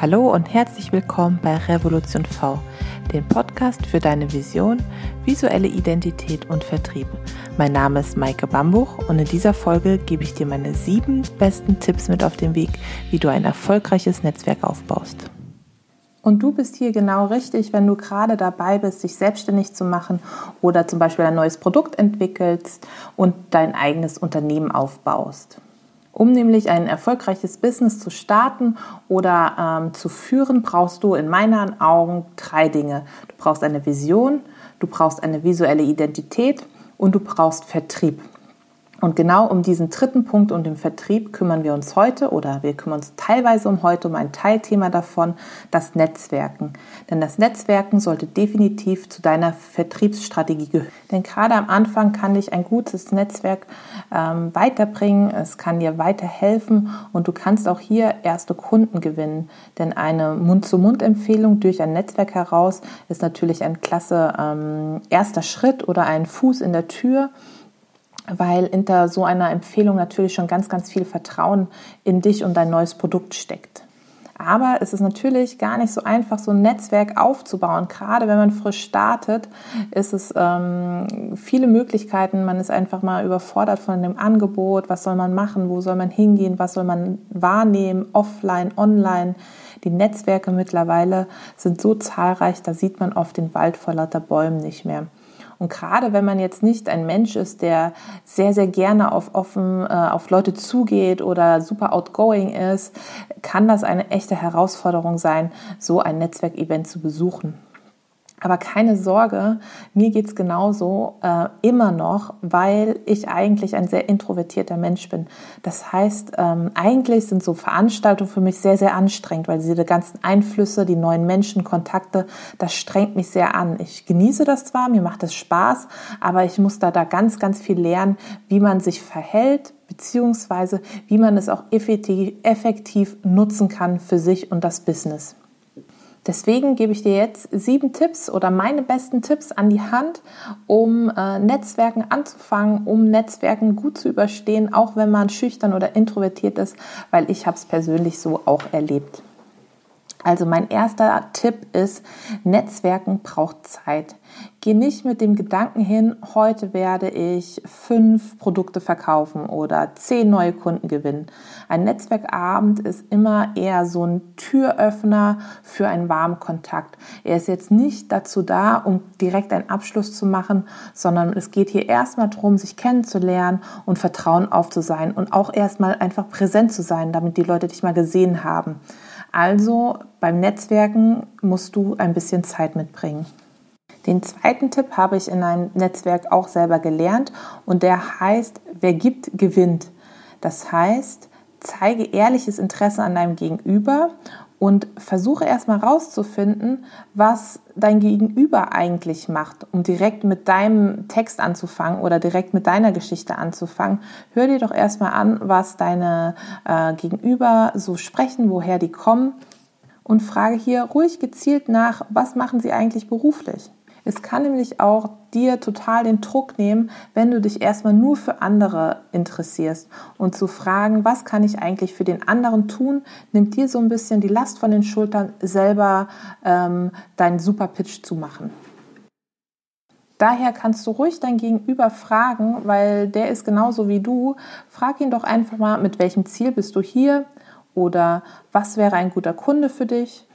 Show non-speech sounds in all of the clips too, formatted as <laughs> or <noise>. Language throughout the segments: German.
Hallo und herzlich willkommen bei Revolution V, dem Podcast für deine Vision, visuelle Identität und Vertrieb. Mein Name ist Maike Bambuch und in dieser Folge gebe ich dir meine sieben besten Tipps mit auf den Weg, wie du ein erfolgreiches Netzwerk aufbaust. Und du bist hier genau richtig, wenn du gerade dabei bist, dich selbstständig zu machen oder zum Beispiel ein neues Produkt entwickelst und dein eigenes Unternehmen aufbaust. Um nämlich ein erfolgreiches Business zu starten oder ähm, zu führen, brauchst du in meinen Augen drei Dinge. Du brauchst eine Vision, du brauchst eine visuelle Identität und du brauchst Vertrieb. Und genau um diesen dritten Punkt und den Vertrieb kümmern wir uns heute oder wir kümmern uns teilweise um heute um ein Teilthema davon, das Netzwerken. Denn das Netzwerken sollte definitiv zu deiner Vertriebsstrategie gehören. Denn gerade am Anfang kann dich ein gutes Netzwerk ähm, weiterbringen, es kann dir weiterhelfen und du kannst auch hier erste Kunden gewinnen. Denn eine Mund-zu-Mund-Empfehlung durch ein Netzwerk heraus ist natürlich ein klasse ähm, erster Schritt oder ein Fuß in der Tür weil hinter so einer Empfehlung natürlich schon ganz, ganz viel Vertrauen in dich und dein neues Produkt steckt. Aber es ist natürlich gar nicht so einfach, so ein Netzwerk aufzubauen. Gerade wenn man frisch startet, ist es ähm, viele Möglichkeiten. Man ist einfach mal überfordert von dem Angebot. Was soll man machen? Wo soll man hingehen? Was soll man wahrnehmen? Offline, online. Die Netzwerke mittlerweile sind so zahlreich, da sieht man oft den Wald vor lauter Bäumen nicht mehr. Und gerade wenn man jetzt nicht ein Mensch ist, der sehr, sehr gerne auf offen, äh, auf Leute zugeht oder super outgoing ist, kann das eine echte Herausforderung sein, so ein Netzwerkevent zu besuchen. Aber keine Sorge, mir geht's genauso äh, immer noch, weil ich eigentlich ein sehr introvertierter Mensch bin. Das heißt, ähm, eigentlich sind so Veranstaltungen für mich sehr, sehr anstrengend, weil diese ganzen Einflüsse, die neuen Menschen, Kontakte, das strengt mich sehr an. Ich genieße das zwar, mir macht es Spaß, aber ich muss da, da ganz, ganz viel lernen, wie man sich verhält, beziehungsweise wie man es auch effektiv, effektiv nutzen kann für sich und das Business. Deswegen gebe ich dir jetzt sieben Tipps oder meine besten Tipps an die Hand, um äh, Netzwerken anzufangen, um Netzwerken gut zu überstehen, auch wenn man schüchtern oder introvertiert ist, weil ich habe es persönlich so auch erlebt. Also mein erster Tipp ist, Netzwerken braucht Zeit. Geh nicht mit dem Gedanken hin, heute werde ich fünf Produkte verkaufen oder zehn neue Kunden gewinnen. Ein Netzwerkabend ist immer eher so ein Türöffner für einen warmen Kontakt. Er ist jetzt nicht dazu da, um direkt einen Abschluss zu machen, sondern es geht hier erstmal darum, sich kennenzulernen und Vertrauen aufzusein und auch erstmal einfach präsent zu sein, damit die Leute dich mal gesehen haben. Also beim Netzwerken musst du ein bisschen Zeit mitbringen. Den zweiten Tipp habe ich in einem Netzwerk auch selber gelernt und der heißt, wer gibt, gewinnt. Das heißt, zeige ehrliches Interesse an deinem Gegenüber und versuche erstmal rauszufinden, was dein Gegenüber eigentlich macht, um direkt mit deinem Text anzufangen oder direkt mit deiner Geschichte anzufangen. Hör dir doch erstmal an, was deine äh, Gegenüber so sprechen, woher die kommen und frage hier ruhig gezielt nach, was machen sie eigentlich beruflich. Es kann nämlich auch dir total den Druck nehmen, wenn du dich erstmal nur für andere interessierst und zu fragen, was kann ich eigentlich für den anderen tun, nimmt dir so ein bisschen die Last von den Schultern, selber ähm, deinen Super-Pitch zu machen. Daher kannst du ruhig dein Gegenüber fragen, weil der ist genauso wie du. Frag ihn doch einfach mal, mit welchem Ziel bist du hier oder was wäre ein guter Kunde für dich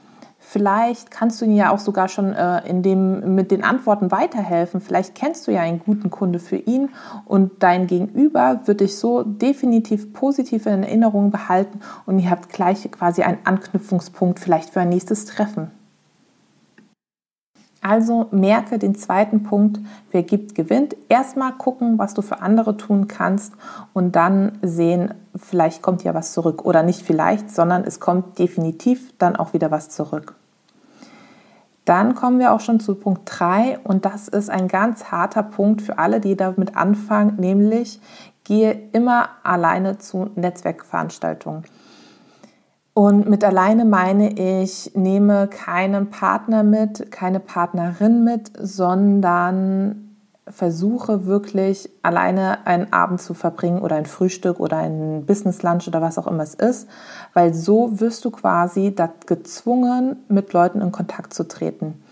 Vielleicht kannst du ihn ja auch sogar schon äh, in dem, mit den Antworten weiterhelfen. Vielleicht kennst du ja einen guten Kunde für ihn und dein Gegenüber wird dich so definitiv positiv in Erinnerung behalten und ihr habt gleich quasi einen Anknüpfungspunkt vielleicht für ein nächstes Treffen. Also merke den zweiten Punkt, wer gibt, gewinnt. Erstmal gucken, was du für andere tun kannst und dann sehen, vielleicht kommt ja was zurück oder nicht vielleicht, sondern es kommt definitiv dann auch wieder was zurück. Dann kommen wir auch schon zu Punkt 3 und das ist ein ganz harter Punkt für alle, die damit anfangen, nämlich gehe immer alleine zu Netzwerkveranstaltungen. Und mit alleine meine ich, nehme keinen Partner mit, keine Partnerin mit, sondern versuche wirklich alleine einen Abend zu verbringen oder ein Frühstück oder ein Business Lunch oder was auch immer es ist, weil so wirst du quasi gezwungen, mit Leuten in Kontakt zu treten.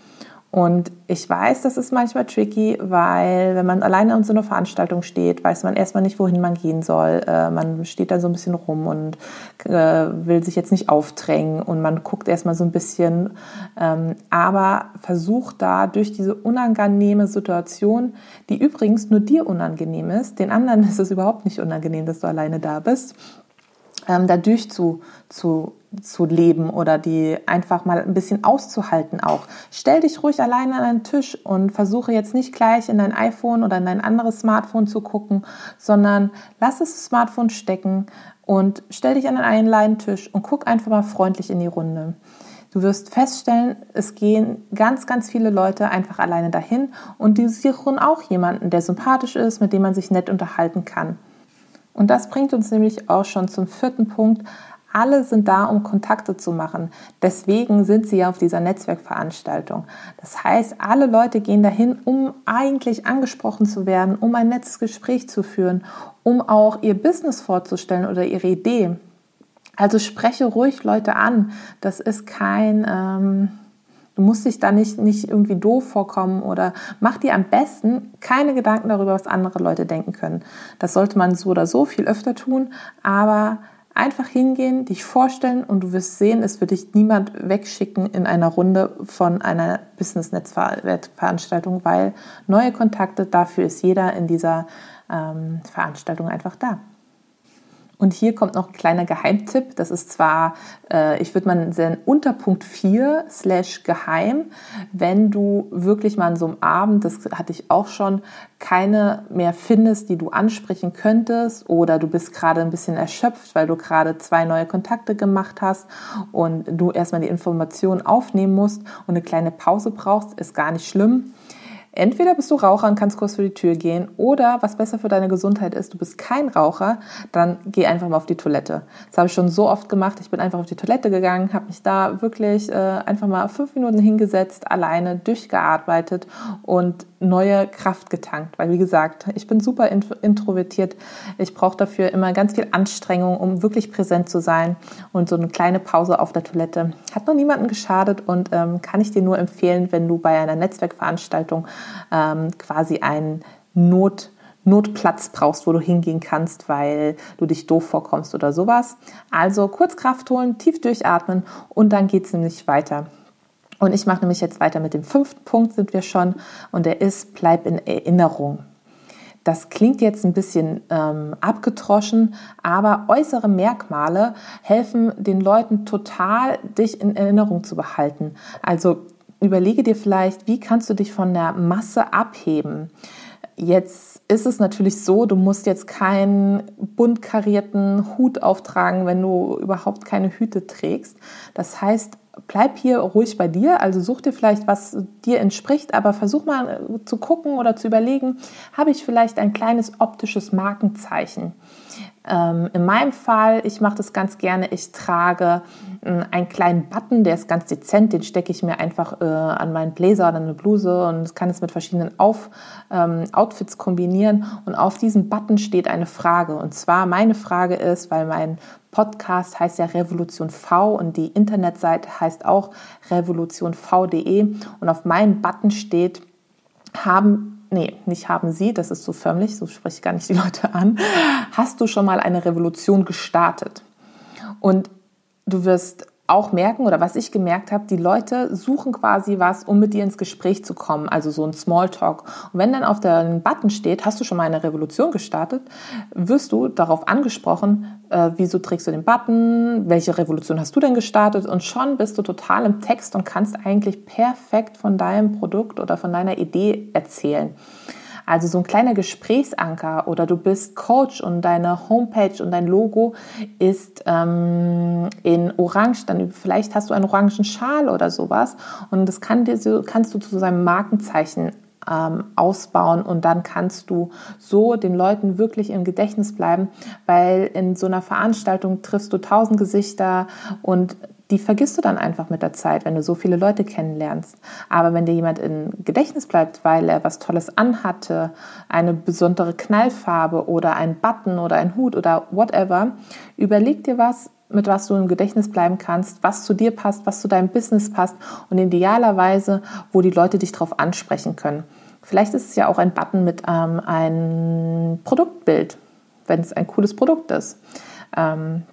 Und ich weiß, das ist manchmal tricky, weil wenn man alleine an so einer Veranstaltung steht, weiß man erstmal nicht, wohin man gehen soll. Äh, man steht da so ein bisschen rum und äh, will sich jetzt nicht aufdrängen und man guckt erstmal so ein bisschen. Ähm, aber versucht da durch diese unangenehme Situation, die übrigens nur dir unangenehm ist, den anderen <laughs> ist es überhaupt nicht unangenehm, dass du alleine da bist, ähm, da durch zu, zu zu leben oder die einfach mal ein bisschen auszuhalten auch. Stell dich ruhig alleine an einen Tisch und versuche jetzt nicht gleich in dein iPhone oder in dein anderes Smartphone zu gucken, sondern lass das Smartphone stecken und stell dich an einen alleinen Tisch und guck einfach mal freundlich in die Runde. Du wirst feststellen, es gehen ganz, ganz viele Leute einfach alleine dahin und die suchen auch jemanden, der sympathisch ist, mit dem man sich nett unterhalten kann. Und das bringt uns nämlich auch schon zum vierten Punkt, alle sind da, um Kontakte zu machen. Deswegen sind sie ja auf dieser Netzwerkveranstaltung. Das heißt, alle Leute gehen dahin, um eigentlich angesprochen zu werden, um ein nettes Gespräch zu führen, um auch ihr Business vorzustellen oder ihre Idee. Also spreche ruhig Leute an. Das ist kein, ähm, du musst dich da nicht, nicht irgendwie doof vorkommen oder mach dir am besten keine Gedanken darüber, was andere Leute denken können. Das sollte man so oder so viel öfter tun, aber Einfach hingehen, dich vorstellen und du wirst sehen, es wird dich niemand wegschicken in einer Runde von einer Business-Netzveranstaltung, weil neue Kontakte, dafür ist jeder in dieser ähm, Veranstaltung einfach da. Und hier kommt noch ein kleiner Geheimtipp. Das ist zwar, äh, ich würde mal sagen, unter Punkt 4 slash geheim, wenn du wirklich mal an so einem Abend, das hatte ich auch schon, keine mehr findest, die du ansprechen könntest oder du bist gerade ein bisschen erschöpft, weil du gerade zwei neue Kontakte gemacht hast und du erstmal die Informationen aufnehmen musst und eine kleine Pause brauchst, ist gar nicht schlimm Entweder bist du Raucher und kannst kurz vor die Tür gehen oder was besser für deine Gesundheit ist, du bist kein Raucher, dann geh einfach mal auf die Toilette. Das habe ich schon so oft gemacht. Ich bin einfach auf die Toilette gegangen, habe mich da wirklich äh, einfach mal fünf Minuten hingesetzt, alleine durchgearbeitet und neue Kraft getankt. Weil wie gesagt, ich bin super introvertiert. Ich brauche dafür immer ganz viel Anstrengung, um wirklich präsent zu sein. Und so eine kleine Pause auf der Toilette hat noch niemandem geschadet und ähm, kann ich dir nur empfehlen, wenn du bei einer Netzwerkveranstaltung ähm, quasi einen Not, Notplatz brauchst, wo du hingehen kannst, weil du dich doof vorkommst oder sowas. Also kurz Kraft holen, tief durchatmen und dann geht es nämlich weiter. Und ich mache nämlich jetzt weiter mit dem fünften Punkt, sind wir schon, und der ist, bleib in Erinnerung. Das klingt jetzt ein bisschen ähm, abgetroschen, aber äußere Merkmale helfen den Leuten total, dich in Erinnerung zu behalten. Also überlege dir vielleicht, wie kannst du dich von der Masse abheben. Jetzt ist es natürlich so, du musst jetzt keinen bunt karierten Hut auftragen, wenn du überhaupt keine Hüte trägst. Das heißt, bleib hier ruhig bei dir, also such dir vielleicht, was dir entspricht, aber versuch mal zu gucken oder zu überlegen, habe ich vielleicht ein kleines optisches Markenzeichen? Ähm, in meinem Fall, ich mache das ganz gerne, ich trage äh, einen kleinen Button, der ist ganz dezent, den stecke ich mir einfach äh, an meinen Blazer oder eine Bluse und kann es mit verschiedenen Auf, ähm, Outfits kombinieren. Und auf diesem Button steht eine Frage. Und zwar meine Frage ist, weil mein Podcast heißt ja Revolution V und die Internetseite heißt auch revolutionv.de und auf meinem Button steht, haben nee, nicht haben Sie, das ist so förmlich, so spreche ich gar nicht die Leute an, hast du schon mal eine Revolution gestartet? Und du wirst auch merken oder was ich gemerkt habe, die Leute suchen quasi was, um mit dir ins Gespräch zu kommen, also so ein Smalltalk. Und wenn dann auf dem Button steht, hast du schon mal eine Revolution gestartet, wirst du darauf angesprochen, äh, wieso trägst du den Button, welche Revolution hast du denn gestartet und schon bist du total im Text und kannst eigentlich perfekt von deinem Produkt oder von deiner Idee erzählen. Also so ein kleiner Gesprächsanker oder du bist Coach und deine Homepage und dein Logo ist ähm, in Orange, dann vielleicht hast du einen orangen Schal oder sowas und das kann dir so, kannst du zu seinem Markenzeichen ähm, ausbauen und dann kannst du so den Leuten wirklich im Gedächtnis bleiben, weil in so einer Veranstaltung triffst du tausend Gesichter und die vergisst du dann einfach mit der Zeit, wenn du so viele Leute kennenlernst. Aber wenn dir jemand im Gedächtnis bleibt, weil er was Tolles anhatte, eine besondere Knallfarbe oder ein Button oder ein Hut oder whatever, überleg dir was, mit was du im Gedächtnis bleiben kannst, was zu dir passt, was zu deinem Business passt und idealerweise, wo die Leute dich darauf ansprechen können. Vielleicht ist es ja auch ein Button mit ähm, einem Produktbild, wenn es ein cooles Produkt ist. Ähm,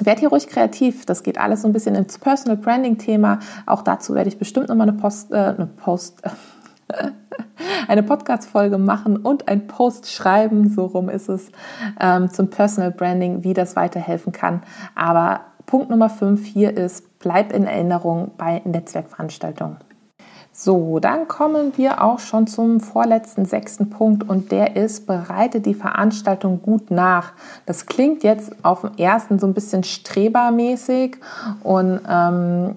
Werd hier ruhig kreativ. Das geht alles so ein bisschen ins Personal Branding Thema. Auch dazu werde ich bestimmt nochmal eine Post, äh, eine Post, <laughs> eine Podcast-Folge machen und ein Post schreiben. So rum ist es ähm, zum Personal Branding, wie das weiterhelfen kann. Aber Punkt Nummer fünf hier ist, bleib in Erinnerung bei Netzwerkveranstaltungen. So, dann kommen wir auch schon zum vorletzten sechsten Punkt und der ist, bereite die Veranstaltung gut nach. Das klingt jetzt auf dem ersten so ein bisschen strebermäßig und ähm,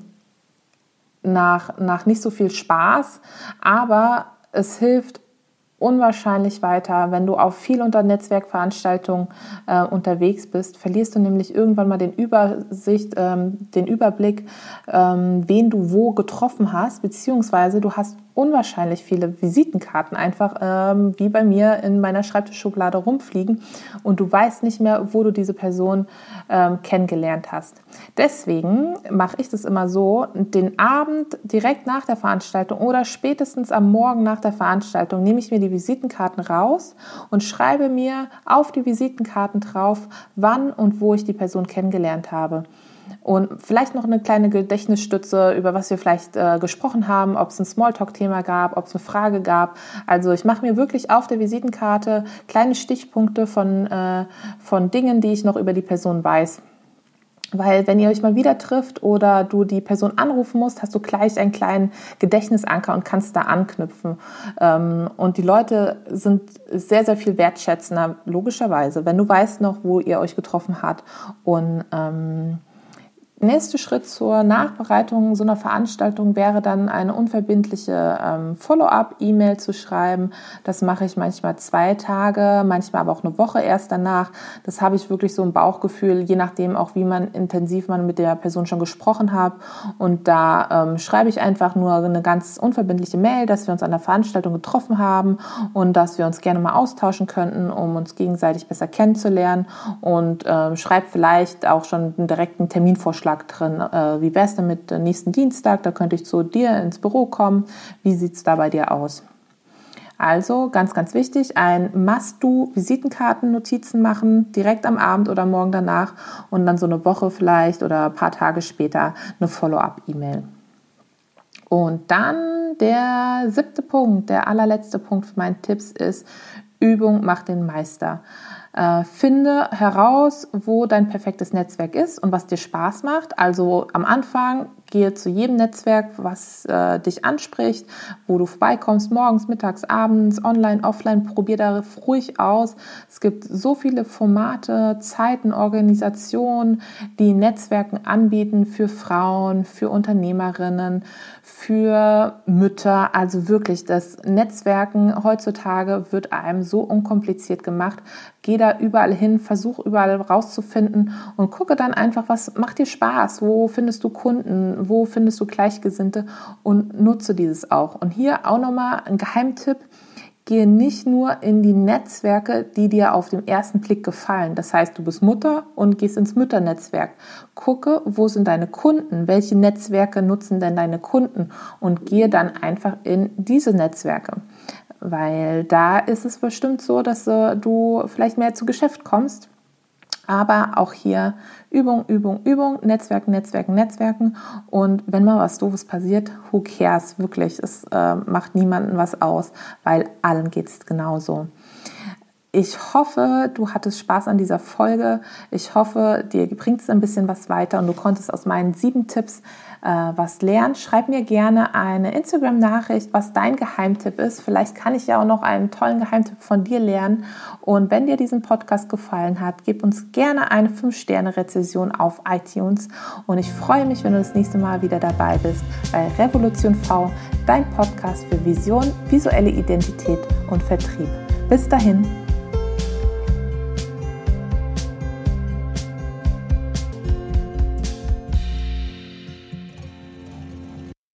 nach, nach nicht so viel Spaß, aber es hilft unwahrscheinlich weiter. Wenn du auf viel unter Netzwerkveranstaltungen äh, unterwegs bist, verlierst du nämlich irgendwann mal den Übersicht, ähm, den Überblick, ähm, wen du wo getroffen hast, beziehungsweise du hast unwahrscheinlich viele Visitenkarten einfach ähm, wie bei mir in meiner Schreibtischschublade rumfliegen und du weißt nicht mehr, wo du diese Person ähm, kennengelernt hast. Deswegen mache ich das immer so, den Abend direkt nach der Veranstaltung oder spätestens am Morgen nach der Veranstaltung nehme ich mir die Visitenkarten raus und schreibe mir auf die Visitenkarten drauf, wann und wo ich die Person kennengelernt habe. Und vielleicht noch eine kleine Gedächtnisstütze, über was wir vielleicht äh, gesprochen haben, ob es ein Smalltalk-Thema gab, ob es eine Frage gab. Also ich mache mir wirklich auf der Visitenkarte kleine Stichpunkte von, äh, von Dingen, die ich noch über die Person weiß. Weil wenn ihr euch mal wieder trifft oder du die Person anrufen musst, hast du gleich einen kleinen Gedächtnisanker und kannst da anknüpfen. Ähm, und die Leute sind sehr, sehr viel wertschätzender, logischerweise, wenn du weißt noch, wo ihr euch getroffen habt. Und ähm, nächste Schritt zur Nachbereitung so einer Veranstaltung wäre dann eine unverbindliche ähm, Follow-up-E-Mail zu schreiben. Das mache ich manchmal zwei Tage, manchmal aber auch eine Woche erst danach. Das habe ich wirklich so im Bauchgefühl, je nachdem auch, wie man intensiv man mit der Person schon gesprochen hat. Und da ähm, schreibe ich einfach nur eine ganz unverbindliche Mail, dass wir uns an der Veranstaltung getroffen haben und dass wir uns gerne mal austauschen könnten, um uns gegenseitig besser kennenzulernen. Und ähm, schreibe vielleicht auch schon einen direkten Terminvorschlag Vorschlag drin. Äh, wie wäre es denn mit nächsten Dienstag? Da könnte ich zu dir ins Büro kommen. Wie sieht es da bei dir aus? Also ganz, ganz wichtig, ein Must-Do-Visitenkarten-Notizen machen, direkt am Abend oder morgen danach und dann so eine Woche vielleicht oder ein paar Tage später eine Follow-up-E-Mail. Und dann der siebte Punkt, der allerletzte Punkt für meinen Tipps ist, Übung macht den Meister. Äh, finde heraus, wo dein perfektes Netzwerk ist und was dir Spaß macht. Also am Anfang gehe zu jedem Netzwerk, was äh, dich anspricht, wo du vorbeikommst, morgens, mittags, abends, online, offline, probier da ruhig aus. Es gibt so viele Formate, Zeiten, Organisationen, die Netzwerken anbieten für Frauen, für Unternehmerinnen, für Mütter. Also wirklich, das Netzwerken heutzutage wird einem so unkompliziert gemacht. Geh da überall hin, versuch überall rauszufinden und gucke dann einfach, was macht dir Spaß, wo findest du Kunden, wo findest du Gleichgesinnte und nutze dieses auch. Und hier auch nochmal ein Geheimtipp. Gehe nicht nur in die Netzwerke, die dir auf den ersten Blick gefallen. Das heißt, du bist Mutter und gehst ins Mütternetzwerk. Gucke, wo sind deine Kunden? Welche Netzwerke nutzen denn deine Kunden? Und gehe dann einfach in diese Netzwerke weil da ist es bestimmt so, dass du vielleicht mehr zu Geschäft kommst aber auch hier Übung, Übung, Übung, Netzwerken, Netzwerken, Netzwerken. Und wenn mal was Doofes passiert, who cares? Wirklich, es äh, macht niemanden was aus, weil allen geht es genauso. Ich hoffe, du hattest Spaß an dieser Folge. Ich hoffe, dir bringt es ein bisschen was weiter und du konntest aus meinen sieben Tipps äh, was lernen, schreib mir gerne eine Instagram-Nachricht, was dein Geheimtipp ist. Vielleicht kann ich ja auch noch einen tollen Geheimtipp von dir lernen. Und wenn dir diesen Podcast gefallen hat, gib uns gerne eine 5-Sterne-Rezession auf iTunes. Und ich freue mich, wenn du das nächste Mal wieder dabei bist bei Revolution V, dein Podcast für Vision, visuelle Identität und Vertrieb. Bis dahin.